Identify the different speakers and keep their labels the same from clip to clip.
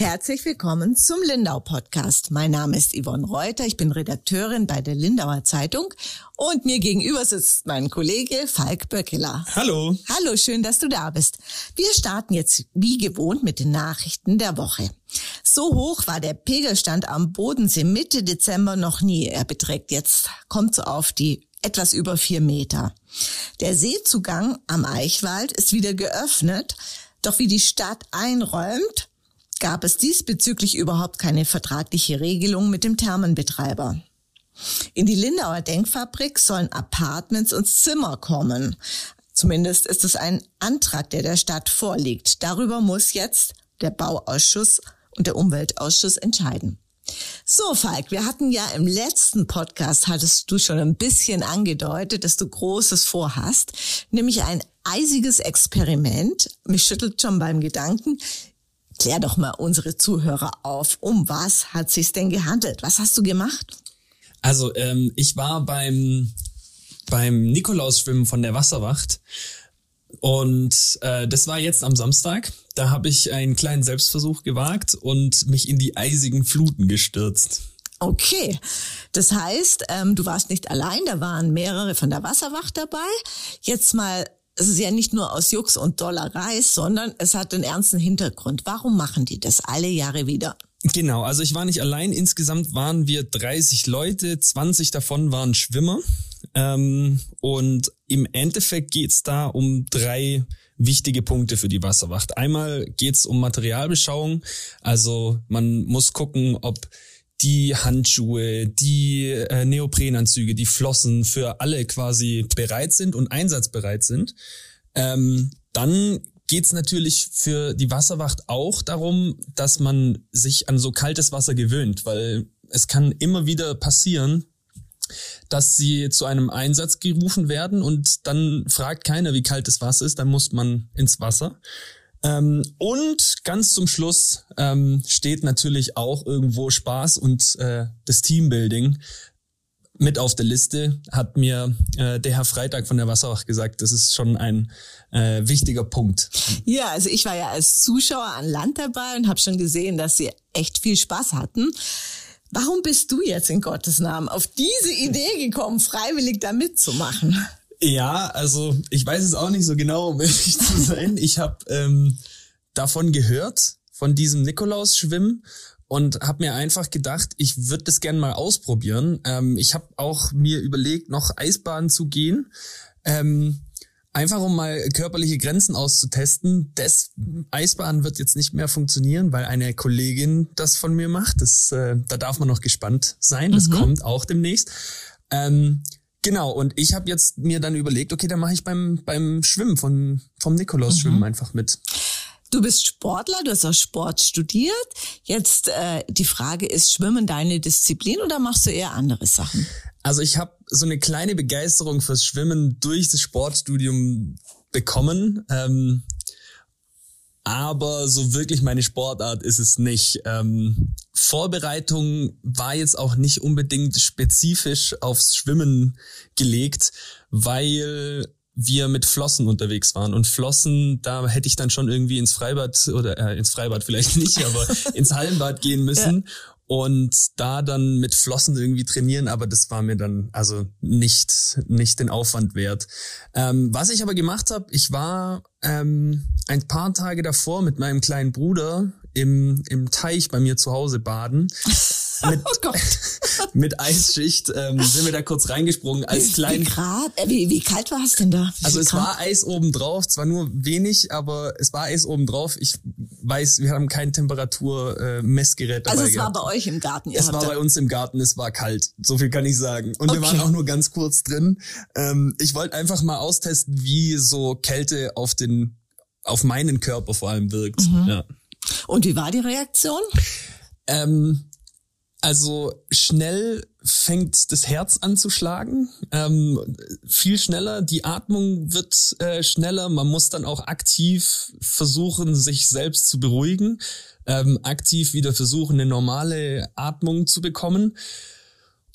Speaker 1: Herzlich willkommen zum Lindau Podcast. Mein Name ist Yvonne Reuter, ich bin Redakteurin bei der Lindauer Zeitung und mir gegenüber sitzt mein Kollege Falk Böckeler.
Speaker 2: Hallo.
Speaker 1: Hallo, schön, dass du da bist. Wir starten jetzt wie gewohnt mit den Nachrichten der Woche. So hoch war der Pegelstand am Bodensee Mitte Dezember noch nie. Er beträgt jetzt, kommt so auf die etwas über vier Meter. Der Seezugang am Eichwald ist wieder geöffnet, doch wie die Stadt einräumt, gab es diesbezüglich überhaupt keine vertragliche Regelung mit dem Thermenbetreiber. In die Lindauer Denkfabrik sollen Apartments und Zimmer kommen. Zumindest ist es ein Antrag, der der Stadt vorliegt. Darüber muss jetzt der Bauausschuss und der Umweltausschuss entscheiden. So, Falk, wir hatten ja im letzten Podcast, hattest du schon ein bisschen angedeutet, dass du Großes vorhast, nämlich ein eisiges Experiment. Mich schüttelt schon beim Gedanken. Klär doch mal unsere Zuhörer auf, um was hat sich's denn gehandelt? Was hast du gemacht?
Speaker 2: Also ähm, ich war beim beim Nikolausschwimmen von der Wasserwacht und äh, das war jetzt am Samstag. Da habe ich einen kleinen Selbstversuch gewagt und mich in die eisigen Fluten gestürzt.
Speaker 1: Okay, das heißt, ähm, du warst nicht allein, da waren mehrere von der Wasserwacht dabei. Jetzt mal es ist ja nicht nur aus Jux und Dollerei, sondern es hat einen ernsten Hintergrund. Warum machen die das alle Jahre wieder?
Speaker 2: Genau, also ich war nicht allein. Insgesamt waren wir 30 Leute, 20 davon waren Schwimmer. Ähm, und im Endeffekt geht's da um drei wichtige Punkte für die Wasserwacht. Einmal geht's um Materialbeschauung. Also man muss gucken, ob die Handschuhe, die äh, Neoprenanzüge, die Flossen für alle quasi bereit sind und einsatzbereit sind. Ähm, dann geht's natürlich für die Wasserwacht auch darum, dass man sich an so kaltes Wasser gewöhnt, weil es kann immer wieder passieren, dass sie zu einem Einsatz gerufen werden und dann fragt keiner, wie kalt das Wasser ist, dann muss man ins Wasser. Ähm, und ganz zum Schluss ähm, steht natürlich auch irgendwo Spaß und äh, das Teambuilding mit auf der Liste, hat mir äh, der Herr Freitag von der Wasserwacht gesagt, das ist schon ein äh, wichtiger Punkt.
Speaker 1: Ja, also ich war ja als Zuschauer an Land dabei und habe schon gesehen, dass sie echt viel Spaß hatten. Warum bist du jetzt in Gottes Namen auf diese Idee gekommen, freiwillig da mitzumachen?
Speaker 2: Ja, also ich weiß es auch nicht so genau, um ehrlich zu sein. Ich habe ähm, davon gehört, von diesem Nikolaus-Schwimmen und habe mir einfach gedacht, ich würde das gerne mal ausprobieren. Ähm, ich habe auch mir überlegt, noch Eisbahn zu gehen. Ähm, einfach um mal körperliche Grenzen auszutesten. Das Eisbahn wird jetzt nicht mehr funktionieren, weil eine Kollegin das von mir macht. Das, äh, da darf man noch gespannt sein. Das mhm. kommt auch demnächst. Ähm, Genau, und ich habe jetzt mir dann überlegt, okay, dann mache ich beim, beim Schwimmen von, vom Nikolaus-Schwimmen mhm. einfach mit.
Speaker 1: Du bist Sportler, du hast auch Sport studiert. Jetzt äh, die Frage ist, Schwimmen deine Disziplin oder machst du eher andere Sachen?
Speaker 2: Also ich habe so eine kleine Begeisterung fürs Schwimmen durch das Sportstudium bekommen. Ähm, aber so wirklich meine Sportart ist es nicht. Ähm, Vorbereitung war jetzt auch nicht unbedingt spezifisch aufs Schwimmen gelegt, weil wir mit Flossen unterwegs waren. Und Flossen, da hätte ich dann schon irgendwie ins Freibad oder äh, ins Freibad vielleicht nicht, aber ins Hallenbad gehen müssen. Ja und da dann mit Flossen irgendwie trainieren, aber das war mir dann also nicht nicht den Aufwand wert. Ähm, was ich aber gemacht habe, ich war ähm, ein paar Tage davor mit meinem kleinen Bruder im im Teich bei mir zu Hause baden. Mit, oh Gott. mit Eisschicht ähm, sind wir da kurz reingesprungen als klein.
Speaker 1: Wie, Grad? Äh, wie, wie kalt war es denn da?
Speaker 2: Wie also es Grad? war Eis oben drauf, zwar nur wenig, aber es war Eis oben drauf. Ich weiß, wir haben kein Temperaturmessgerät äh, dabei.
Speaker 1: Also es
Speaker 2: gehabt.
Speaker 1: war bei euch im Garten.
Speaker 2: Es war bei uns im Garten, es war kalt. So viel kann ich sagen. Und okay. wir waren auch nur ganz kurz drin. Ähm, ich wollte einfach mal austesten, wie so Kälte auf den, auf meinen Körper vor allem wirkt. Mhm. Ja.
Speaker 1: Und wie war die Reaktion?
Speaker 2: Ähm, also schnell fängt das Herz an zu schlagen, ähm, viel schneller, die Atmung wird äh, schneller, man muss dann auch aktiv versuchen, sich selbst zu beruhigen, ähm, aktiv wieder versuchen, eine normale Atmung zu bekommen.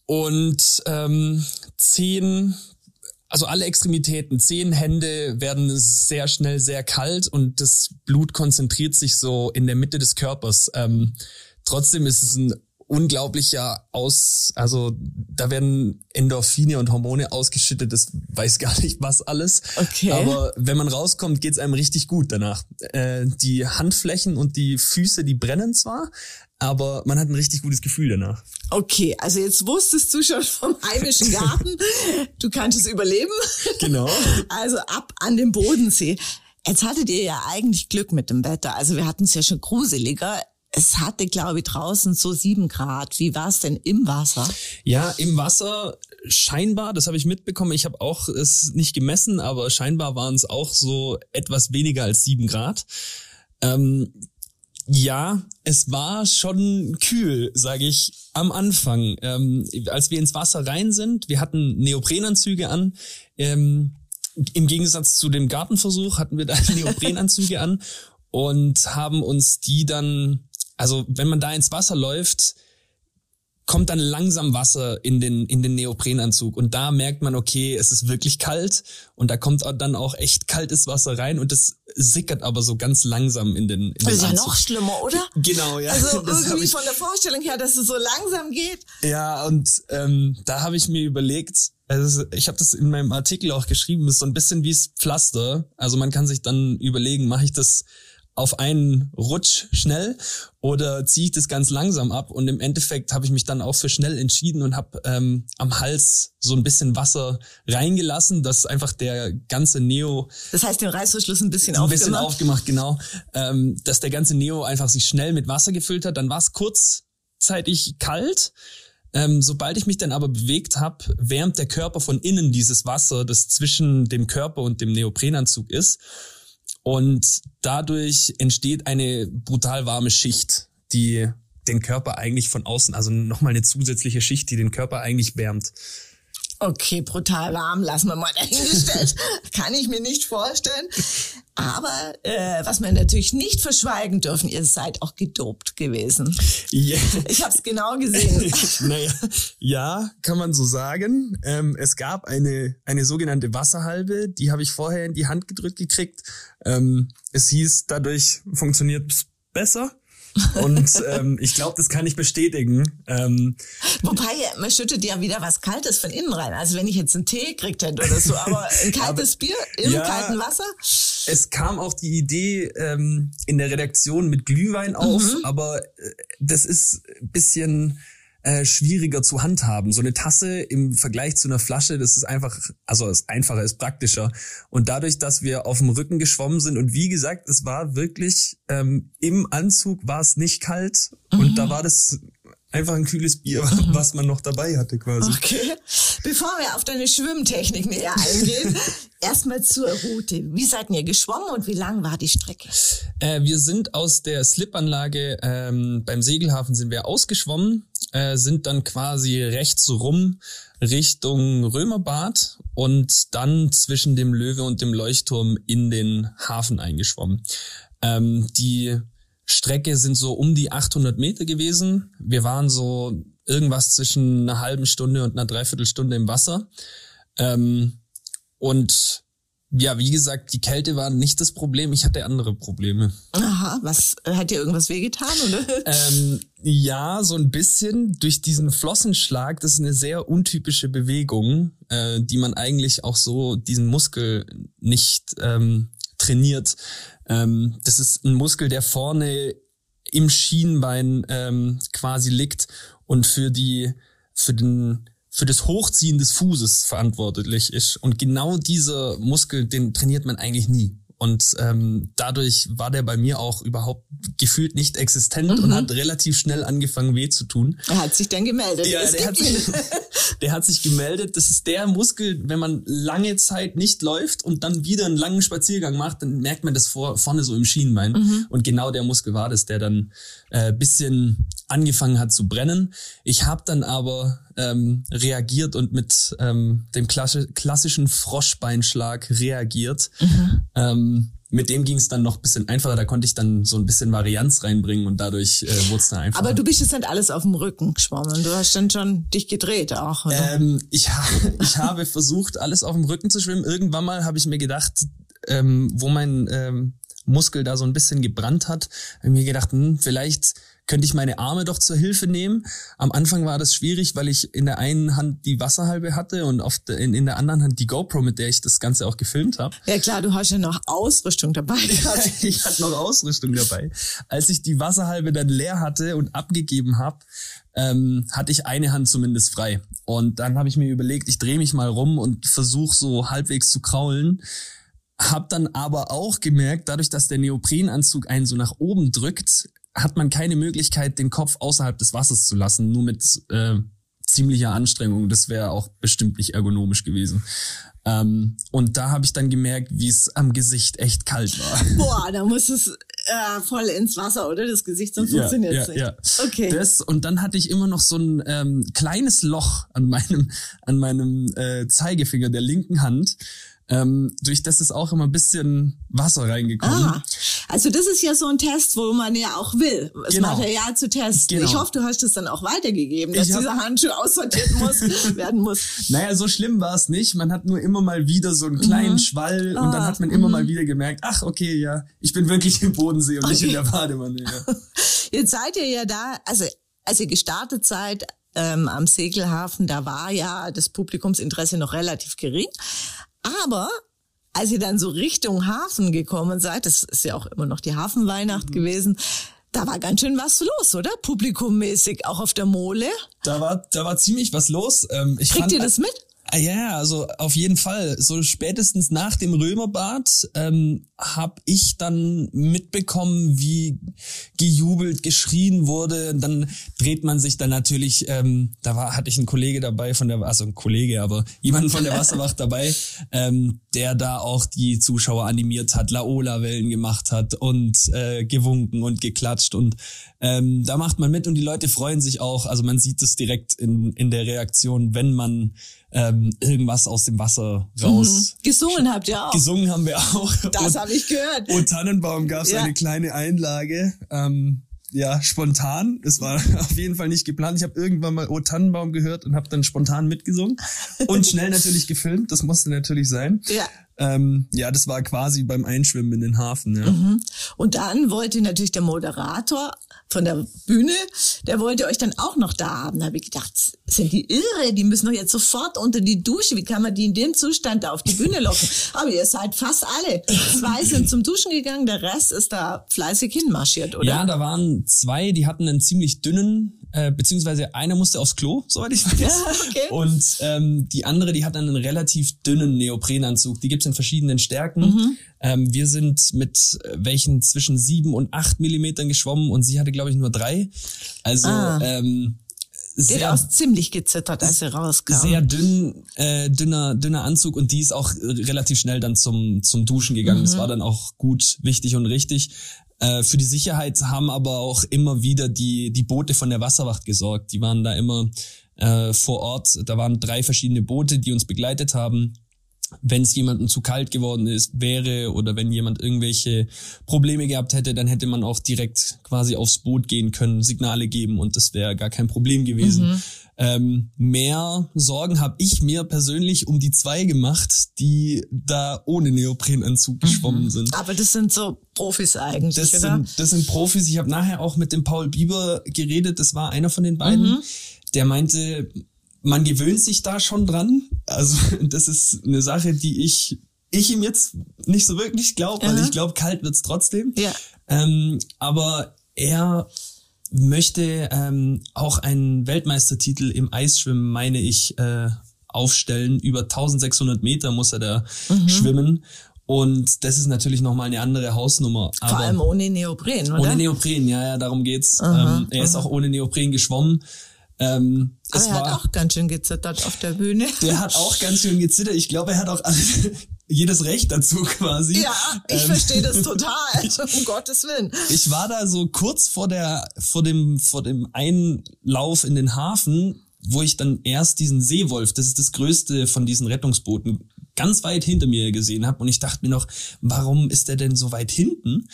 Speaker 2: Und ähm, zehn, also alle Extremitäten, zehn Hände werden sehr schnell sehr kalt und das Blut konzentriert sich so in der Mitte des Körpers. Ähm, trotzdem ist es ein unglaublicher Aus, also da werden Endorphine und Hormone ausgeschüttet, das weiß gar nicht was alles.
Speaker 1: Okay.
Speaker 2: Aber wenn man rauskommt, geht's einem richtig gut danach. Äh, die Handflächen und die Füße, die brennen zwar, aber man hat ein richtig gutes Gefühl danach.
Speaker 1: Okay, also jetzt wusstest du schon vom heimischen Garten, du kannst es überleben.
Speaker 2: Genau.
Speaker 1: Also ab an den Bodensee. Jetzt hattet ihr ja eigentlich Glück mit dem Wetter. Also wir hatten es ja schon gruseliger. Es hatte, glaube ich, draußen so sieben Grad. Wie war es denn im Wasser?
Speaker 2: Ja, im Wasser scheinbar, das habe ich mitbekommen. Ich habe auch es nicht gemessen, aber scheinbar waren es auch so etwas weniger als sieben Grad. Ähm, ja, es war schon kühl, sage ich, am Anfang. Ähm, als wir ins Wasser rein sind, wir hatten Neoprenanzüge an. Ähm, Im Gegensatz zu dem Gartenversuch hatten wir da Neoprenanzüge an und haben uns die dann also wenn man da ins Wasser läuft, kommt dann langsam Wasser in den, in den Neoprenanzug und da merkt man, okay, es ist wirklich kalt und da kommt dann auch echt kaltes Wasser rein und das sickert aber so ganz langsam in den, in den
Speaker 1: Das ist ja
Speaker 2: Anzug.
Speaker 1: noch schlimmer, oder?
Speaker 2: Genau, ja.
Speaker 1: Also irgendwie
Speaker 2: ich-
Speaker 1: von der Vorstellung her, dass es so langsam geht.
Speaker 2: Ja, und ähm, da habe ich mir überlegt, also ich habe das in meinem Artikel auch geschrieben, ist so ein bisschen wie das Pflaster. Also man kann sich dann überlegen, mache ich das auf einen Rutsch schnell oder ziehe ich das ganz langsam ab? Und im Endeffekt habe ich mich dann auch für schnell entschieden und habe ähm, am Hals so ein bisschen Wasser reingelassen, dass einfach der ganze Neo
Speaker 1: Das heißt, den Reißverschluss ein bisschen
Speaker 2: ein bisschen
Speaker 1: aufgemacht.
Speaker 2: aufgemacht, genau, ähm, dass der ganze Neo einfach sich schnell mit Wasser gefüllt hat. Dann war es kurzzeitig kalt. Ähm, sobald ich mich dann aber bewegt habe, wärmt der Körper von innen dieses Wasser, das zwischen dem Körper und dem Neoprenanzug ist. Und dadurch entsteht eine brutal warme Schicht, die den Körper eigentlich von außen, also nochmal eine zusätzliche Schicht, die den Körper eigentlich wärmt.
Speaker 1: Okay, brutal warm, lassen wir mal dahingestellt. Kann ich mir nicht vorstellen. Aber äh, was wir natürlich nicht verschweigen dürfen, ihr seid auch gedopt gewesen.
Speaker 2: Yeah.
Speaker 1: Ich habe es genau gesehen.
Speaker 2: naja, ja, kann man so sagen. Ähm, es gab eine, eine sogenannte Wasserhalbe, die habe ich vorher in die Hand gedrückt gekriegt. Ähm, es hieß, dadurch funktioniert es besser. Und ähm, ich glaube, das kann ich bestätigen. Ähm,
Speaker 1: Wobei, man schüttet ja wieder was Kaltes von innen rein. Also wenn ich jetzt einen Tee gekriegt hätte oder so, aber ein kaltes Bier im
Speaker 2: ja.
Speaker 1: kalten Wasser.
Speaker 2: es kam auch die Idee ähm, in der Redaktion mit Glühwein auf, aber äh, das ist ein bisschen äh, schwieriger zu handhaben. So eine Tasse im Vergleich zu einer Flasche, das ist einfach, also ist einfacher, ist praktischer. Und dadurch, dass wir auf dem Rücken geschwommen sind und wie gesagt, es war wirklich ähm, im Anzug war es nicht kalt und da war das einfach ein kühles Bier, was man noch dabei hatte quasi.
Speaker 1: Okay. Bevor wir auf deine Schwimmtechnik näher eingehen, erstmal zur Route. Wie seid ihr geschwommen und wie lang war die Strecke?
Speaker 2: Äh, wir sind aus der Slipanlage ähm, beim Segelhafen sind wir ausgeschwommen, äh, sind dann quasi rechts rum Richtung Römerbad und dann zwischen dem Löwe und dem Leuchtturm in den Hafen eingeschwommen. Ähm, die Strecke sind so um die 800 Meter gewesen. Wir waren so irgendwas zwischen einer halben Stunde und einer Dreiviertelstunde im Wasser. Ähm, und ja, wie gesagt, die Kälte war nicht das Problem. Ich hatte andere Probleme.
Speaker 1: Aha, was hat dir irgendwas wehgetan oder?
Speaker 2: Ähm, ja, so ein bisschen durch diesen Flossenschlag. Das ist eine sehr untypische Bewegung, äh, die man eigentlich auch so diesen Muskel nicht ähm, trainiert. Ähm, das ist ein Muskel, der vorne im Schienbein ähm, quasi liegt und für die für den für das Hochziehen des Fußes verantwortlich ist. Und genau dieser Muskel, den trainiert man eigentlich nie. Und ähm, dadurch war der bei mir auch überhaupt gefühlt nicht existent und hat relativ schnell angefangen weh zu tun.
Speaker 1: Er hat sich dann gemeldet.
Speaker 2: Ja, der hat, sich, der hat sich gemeldet. Das ist der Muskel, wenn man lange Zeit nicht läuft und dann wieder einen langen Spaziergang macht, dann merkt man das vor, vorne so im Schienbein. Und genau der Muskel war das, der dann äh, bisschen angefangen hat zu brennen. Ich habe dann aber ähm, reagiert und mit ähm, dem klassi klassischen Froschbeinschlag reagiert. Ähm, mit dem ging es dann noch bisschen einfacher. Da konnte ich dann so ein bisschen Varianz reinbringen und dadurch äh, wurde es dann einfacher.
Speaker 1: Aber du bist jetzt nicht alles auf dem Rücken geschwommen. Du hast dann schon dich gedreht auch, oder?
Speaker 2: Ähm, ich, ha ich habe versucht, alles auf dem Rücken zu schwimmen. Irgendwann mal habe ich mir gedacht, ähm, wo mein ähm, Muskel da so ein bisschen gebrannt hat, habe ich mir gedacht, hm, vielleicht könnte ich meine Arme doch zur Hilfe nehmen. Am Anfang war das schwierig, weil ich in der einen Hand die Wasserhalbe hatte und auf der, in, in der anderen Hand die GoPro, mit der ich das Ganze auch gefilmt habe.
Speaker 1: Ja klar, du hast ja noch Ausrüstung dabei
Speaker 2: ich hatte noch Ausrüstung dabei. Als ich die Wasserhalbe dann leer hatte und abgegeben habe, ähm, hatte ich eine Hand zumindest frei. Und dann habe ich mir überlegt, ich drehe mich mal rum und versuche so halbwegs zu kraulen. Hab dann aber auch gemerkt, dadurch, dass der Neoprenanzug einen so nach oben drückt, hat man keine Möglichkeit, den Kopf außerhalb des Wassers zu lassen, nur mit äh, ziemlicher Anstrengung. Das wäre auch bestimmt nicht ergonomisch gewesen. Ähm, und da habe ich dann gemerkt, wie es am Gesicht echt kalt war.
Speaker 1: Boah, da muss es äh, voll ins Wasser, oder? Das Gesicht, sonst
Speaker 2: Ja,
Speaker 1: funktioniert
Speaker 2: ja,
Speaker 1: es nicht.
Speaker 2: ja.
Speaker 1: Okay.
Speaker 2: Das, und dann hatte ich immer noch so ein ähm, kleines Loch an meinem, an meinem äh, Zeigefinger der linken Hand. Ähm, durch das ist auch immer ein bisschen Wasser reingekommen.
Speaker 1: Ah, also das ist ja so ein Test, wo man ja auch will, das
Speaker 2: Genau.
Speaker 1: Material zu testen.
Speaker 2: Genau.
Speaker 1: Ich hoffe, du hast es dann auch weitergegeben, dass dieser Handschuh aussortiert muss, werden muss.
Speaker 2: Naja, so schlimm war es nicht. Man hat nur immer mal wieder so einen kleinen Schwall und dann
Speaker 1: Ah,
Speaker 2: hat man immer mal wieder gemerkt, ach okay, ja, ich bin wirklich im Bodensee und nicht in der Badewanne. Ja.
Speaker 1: Jetzt seid ihr ja da, also als ihr gestartet seid ähm, am Segelhafen, da war ja das Publikumsinteresse noch relativ gering. Aber als ihr dann so Richtung Hafen gekommen seid, das ist ja auch immer noch die Hafenweihnacht
Speaker 2: Mhm.
Speaker 1: gewesen, da war ganz schön was los, oder? Publikummäßig, auch auf der Mole.
Speaker 2: Da war, da war ziemlich was los. Ähm, ich
Speaker 1: Kriegt
Speaker 2: fand,
Speaker 1: ihr das mit?
Speaker 2: Ah, Ja, also auf jeden Fall. So spätestens nach dem Römerbad ähm, habe ich dann mitbekommen, wie gejubelt, geschrien wurde. Dann dreht man sich dann natürlich, ähm, da war, hatte ich einen Kollege dabei von der, also ein Kollege, aber jemanden von der Wasserwacht dabei, ähm, der da auch die Zuschauer animiert hat, Laola-Wellen gemacht hat und äh, gewunken und geklatscht. Und ähm, da macht man mit und die Leute freuen sich auch. Also man sieht es direkt in, in der Reaktion, wenn man ähm, irgendwas aus dem Wasser raus.
Speaker 1: Gesungen habt ihr auch.
Speaker 2: Gesungen haben wir auch.
Speaker 1: Das habe ich gehört.
Speaker 2: und Tannenbaum gab es
Speaker 1: Ja.
Speaker 2: eine kleine Einlage. Ähm, ja, spontan. Es war auf jeden Fall nicht geplant. Ich habe irgendwann mal O Tannenbaum gehört und habe dann spontan mitgesungen und schnell natürlich gefilmt. Das musste natürlich sein.
Speaker 1: Ja.
Speaker 2: Ähm, ja, das war quasi beim Einschwimmen in den Hafen. Ja.
Speaker 1: Und dann wollte natürlich der Moderator von der Bühne, der wollte euch dann auch noch da haben. Da habe ich gedacht, sind die irre? Die müssen doch jetzt sofort unter die Dusche. Wie kann man die in dem Zustand da auf die Bühne locken? Aber ihr seid fast alle. Zwei sind zum Duschen gegangen, der Rest ist da fleißig hinmarschiert, oder?
Speaker 2: Ja, da waren zwei, die hatten einen ziemlich dünnen, äh, beziehungsweise einer musste aufs Klo, soweit ich weiß.
Speaker 1: Ja, okay.
Speaker 2: Und ähm, die andere, die hat einen relativ dünnen Neoprenanzug. Die gibt's in verschiedenen Stärken.
Speaker 1: Mhm.
Speaker 2: Ähm, wir sind mit äh, welchen zwischen sieben und acht Millimetern geschwommen und sie hatte, glaube ich, nur drei. Also
Speaker 1: Ah.
Speaker 2: ähm,
Speaker 1: hat
Speaker 2: sehr,
Speaker 1: auch ziemlich gezittert, als sie rauskam.
Speaker 2: sehr dünn, äh, dünner, dünner Anzug und die ist auch relativ schnell dann zum, zum Duschen gegangen.
Speaker 1: Mhm.
Speaker 2: Das war dann auch gut, wichtig und richtig. Äh, für die Sicherheit haben aber auch immer wieder die, die Boote von der Wasserwacht gesorgt. Die waren da immer äh, vor Ort. Da waren drei verschiedene Boote, die uns begleitet haben. Wenn es jemandem zu kalt geworden ist, wäre oder wenn jemand irgendwelche Probleme gehabt hätte, dann hätte man auch direkt quasi aufs Boot gehen können, Signale geben und das wäre gar kein Problem gewesen. Ähm, mehr Sorgen habe ich mir persönlich um die zwei gemacht, die da ohne Neoprenanzug geschwommen sind.
Speaker 1: Aber das sind so Profis eigentlich,
Speaker 2: Das
Speaker 1: oder?
Speaker 2: sind, das sind Profis. Ich habe nachher auch mit dem Paul Bieber geredet. Das war einer von den beiden.
Speaker 1: Mhm.
Speaker 2: Der meinte, man gewöhnt sich da schon dran. Also das ist eine Sache, die ich ich ihm jetzt nicht so wirklich glaube, weil
Speaker 1: Aha.
Speaker 2: ich glaube, kalt wird's trotzdem.
Speaker 1: Ja.
Speaker 2: Ähm, aber er möchte ähm, auch einen Weltmeistertitel im Eisschwimmen, meine ich, äh, aufstellen. Über 1600 Meter muss er da
Speaker 1: Mhm.
Speaker 2: schwimmen. Und das ist natürlich nochmal eine andere Hausnummer.
Speaker 1: Vor
Speaker 2: Aber
Speaker 1: allem ohne Neopren, oder?
Speaker 2: ohne Neopren, ja, ja, darum geht's.
Speaker 1: Aha,
Speaker 2: ähm, er ist auch ohne Neopren geschwommen. Ähm,
Speaker 1: Aber er
Speaker 2: war,
Speaker 1: hat auch ganz schön gezittert auf der Bühne.
Speaker 2: der hat auch ganz schön gezittert. Ich glaube, er hat auch jedes Recht dazu quasi.
Speaker 1: Ja, ich
Speaker 2: Ähm,
Speaker 1: verstehe das total. um Gottes Willen.
Speaker 2: Ich war da so kurz vor der, vor dem, vor dem Einlauf in den Hafen, wo ich dann erst diesen Seewolf, das ist das größte von diesen Rettungsbooten, ganz weit hinter mir gesehen habe und ich dachte mir noch, warum ist der denn so weit hinten?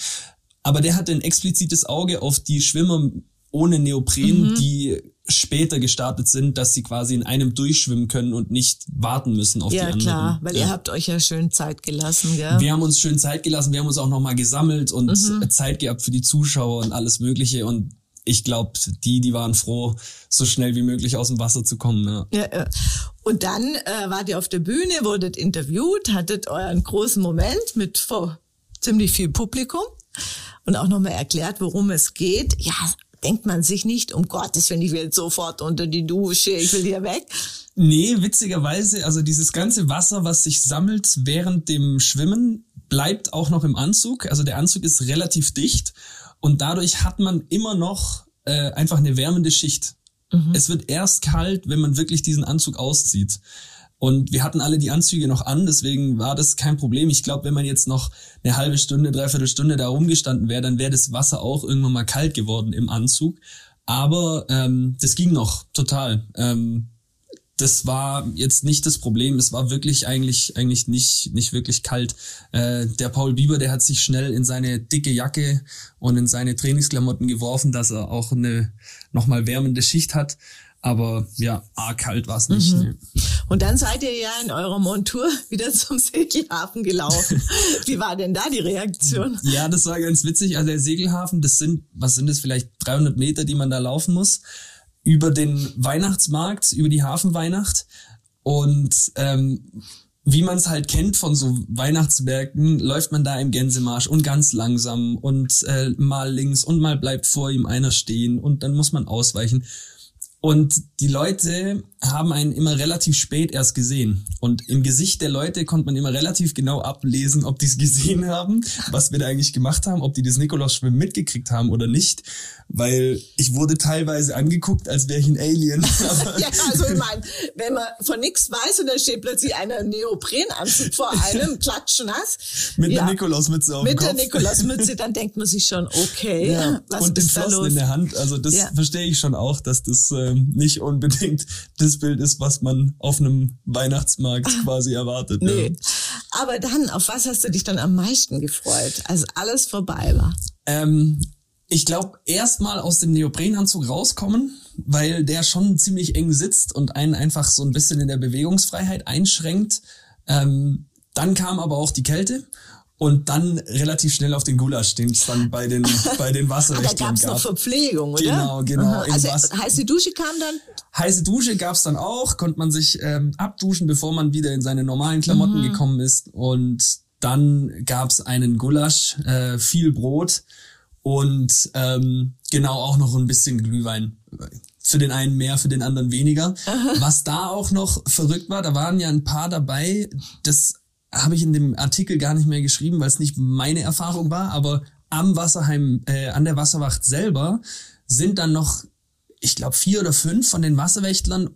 Speaker 2: Aber der hatte ein explizites Auge auf die Schwimmer ohne Neopren, mhm. die später gestartet sind, dass sie quasi in einem durchschwimmen können und nicht warten müssen auf
Speaker 1: ja,
Speaker 2: die anderen.
Speaker 1: Ja, klar, weil ja. ihr habt euch ja schön Zeit gelassen, gell?
Speaker 2: Wir haben uns schön Zeit gelassen, wir haben uns auch nochmal gesammelt und mhm. Zeit gehabt für die Zuschauer und alles Mögliche und ich glaube, die, die waren froh, so schnell wie möglich aus dem Wasser zu kommen. Ja.
Speaker 1: ja und dann äh, wart ihr auf der Bühne, wurdet interviewt, hattet euren großen Moment mit vor ziemlich viel Publikum und auch nochmal erklärt, worum es geht. Ja, denkt man sich nicht, um Gottes Willen, ich will sofort unter die Dusche, ich will hier weg.
Speaker 2: Nee, witzigerweise, also dieses ganze Wasser, was sich sammelt während dem Schwimmen, bleibt auch noch im Anzug. Also der Anzug ist relativ dicht und dadurch hat man immer noch äh, einfach eine wärmende Schicht. Mhm. Es wird erst kalt, wenn man wirklich diesen Anzug auszieht. Und wir hatten alle die Anzüge noch an, deswegen war das kein Problem. Ich glaube, wenn man jetzt noch eine halbe Stunde, dreiviertel Stunde da rumgestanden wäre, dann wäre das Wasser auch irgendwann mal kalt geworden im Anzug. Aber ähm, das ging noch total. Ähm, das war jetzt nicht das Problem. Es war wirklich eigentlich eigentlich nicht nicht wirklich kalt. Äh, der Paul Bieber, der hat sich schnell in seine dicke Jacke und in seine Trainingsklamotten geworfen, dass er auch eine nochmal wärmende Schicht hat. Aber ja, arg kalt war es nicht. Mhm.
Speaker 1: Und dann seid ihr ja in eurer Montur wieder zum Segelhafen gelaufen. Wie war denn da die Reaktion?
Speaker 2: Ja, das war ganz witzig. Also der Segelhafen, das sind, was sind das, vielleicht 300 Meter, die man da laufen muss, über den Weihnachtsmarkt, über die Hafenweihnacht. Und ähm, wie man es halt kennt von so Weihnachtsmärkten, läuft man da im Gänsemarsch und ganz langsam und äh, mal links und mal bleibt vor ihm einer stehen und dann muss man ausweichen. Und die Leute haben einen immer relativ spät erst gesehen. Und im Gesicht der Leute konnte man immer relativ genau ablesen, ob die es gesehen haben, was wir da eigentlich gemacht haben, ob die das Nikolaus-Schwimmen mitgekriegt haben oder nicht. Weil ich wurde teilweise angeguckt, als wäre ich ein Alien.
Speaker 1: ja, also ich meine, wenn man von nichts weiß und da steht plötzlich einer Neoprenanzug vor einem, klatschnass.
Speaker 2: Mit ja, der Nikolausmütze auf
Speaker 1: dem
Speaker 2: Kopf.
Speaker 1: Mit der Nikolausmütze, dann denkt man sich schon, okay,
Speaker 2: ja. was und ist da los? in der Hand. Also das ja. verstehe ich schon auch, dass das ähm, nicht unbedingt das Bild ist, was man auf einem Weihnachtsmarkt ah, quasi erwartet.
Speaker 1: Nee. Ja. Aber dann, auf was hast du dich dann am meisten gefreut, als alles vorbei war?
Speaker 2: Ähm, ich glaube, erstmal aus dem Neoprenanzug rauskommen, weil der schon ziemlich eng sitzt und einen einfach so ein bisschen in der Bewegungsfreiheit einschränkt. Ähm, dann kam aber auch die Kälte und dann relativ schnell auf den Gulasch, den es dann bei den bei den Wasserrechtlern
Speaker 1: gab. Da gab's noch Verpflegung, oder?
Speaker 2: Genau, genau.
Speaker 1: Also heiße Dusche kam dann?
Speaker 2: Heiße Dusche gab's dann auch, konnte man sich ähm, abduschen, bevor man wieder in seine normalen Klamotten mhm. gekommen ist. Und dann gab's einen Gulasch, äh, viel Brot und ähm, genau auch noch ein bisschen Glühwein. Für den einen mehr, für den anderen weniger. Aha. Was da auch noch verrückt war, da waren ja ein paar dabei, das habe ich in dem Artikel gar nicht mehr geschrieben, weil es nicht meine Erfahrung war, aber am Wasserheim, äh, an der Wasserwacht selber sind dann noch, ich glaube, vier oder fünf von den Wasserwächtlern,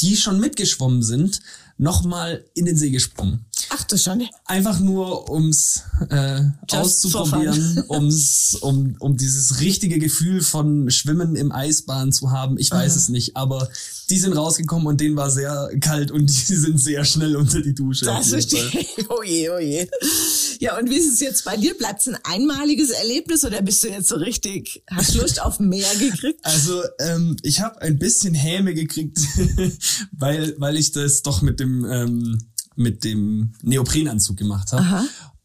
Speaker 2: die schon mitgeschwommen sind, nochmal in den See gesprungen.
Speaker 1: Ach du schon.
Speaker 2: Einfach nur ums äh, auszuprobieren, ums, um, um dieses richtige Gefühl von Schwimmen im Eisbahn zu haben. Ich weiß Aha. es nicht, aber die sind rausgekommen und denen war sehr kalt und die sind sehr schnell unter die Dusche.
Speaker 1: Das verstehe. Oh je, oh je. Ja, und wie ist es jetzt bei dir? Bleibt es ein einmaliges Erlebnis oder bist du jetzt so richtig, hast Lust auf mehr gekriegt?
Speaker 2: Also ähm, ich habe ein bisschen Häme gekriegt, weil, weil ich das doch mit dem ähm, mit dem Neoprenanzug gemacht habe.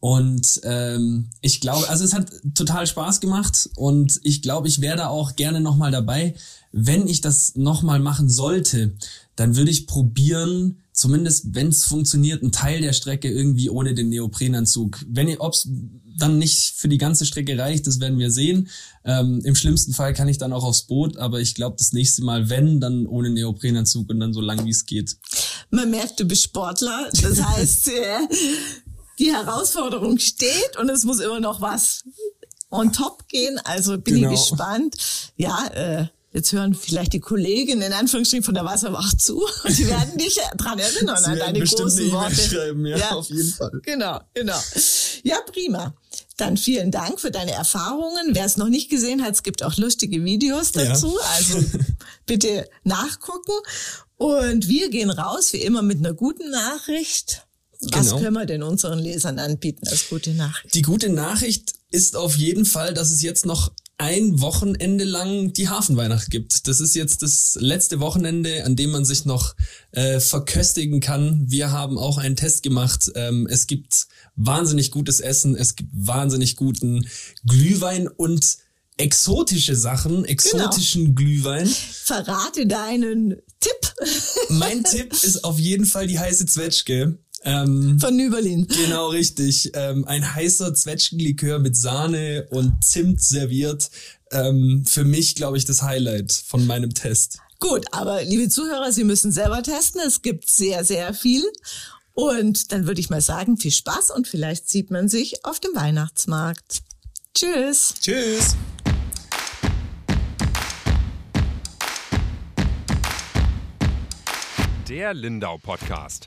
Speaker 2: Und ähm, ich glaube, also es hat total Spaß gemacht und ich glaube, ich wäre da auch gerne nochmal dabei. Wenn ich das nochmal machen sollte, dann würde ich probieren, zumindest wenn es funktioniert, einen Teil der Strecke irgendwie ohne den Neoprenanzug. Wenn ihr, ob's dann nicht für die ganze Strecke reicht, das werden wir sehen. Ähm, Im schlimmsten Fall kann ich dann auch aufs Boot, aber ich glaube, das nächste Mal, wenn, dann ohne Neoprenanzug und dann so lang wie es geht.
Speaker 1: Man merkt, du bist Sportler. Das heißt, äh, die Herausforderung steht und es muss immer noch was on top gehen. Also bin genau. ich gespannt. Ja, äh, Jetzt hören vielleicht die Kolleginnen in Anführungsstrichen von der Wasserwacht zu und sie werden dich dran erinnern
Speaker 2: Sie
Speaker 1: an deine großen Worte.
Speaker 2: Schreiben, ja, ja, auf jeden Fall.
Speaker 1: Genau, genau. Ja, prima. Dann vielen Dank für deine Erfahrungen. Wer es noch nicht gesehen hat, es gibt auch lustige Videos dazu. Ja. Also bitte nachgucken. Und wir gehen raus, wie immer, mit einer guten Nachricht. Was genau. können wir denn unseren Lesern anbieten als gute Nachricht?
Speaker 2: Die gute Nachricht ist auf jeden Fall, dass es jetzt noch ein Wochenende lang die Hafenweihnacht gibt. Das ist jetzt das letzte Wochenende, an dem man sich noch äh, verköstigen kann. Wir haben auch einen Test gemacht. Ähm, es gibt wahnsinnig gutes Essen, es gibt wahnsinnig guten Glühwein und exotische Sachen, exotischen genau. Glühwein.
Speaker 1: Verrate deinen Tipp.
Speaker 2: mein Tipp ist auf jeden Fall die heiße Zwetschge.
Speaker 1: Ähm, Von Nüberlin.
Speaker 2: Genau, richtig. Ähm, ein heißer Zwetschgenlikör mit Sahne und Zimt serviert. Ähm, für mich, glaube ich, das Highlight von meinem Test.
Speaker 1: Gut, aber liebe Zuhörer, Sie müssen selber testen. Es gibt sehr, sehr viel. Und dann würde ich mal sagen, viel Spaß und vielleicht sieht man sich auf dem Weihnachtsmarkt. Tschüss.
Speaker 2: Tschüss.
Speaker 3: Der Lindau Podcast.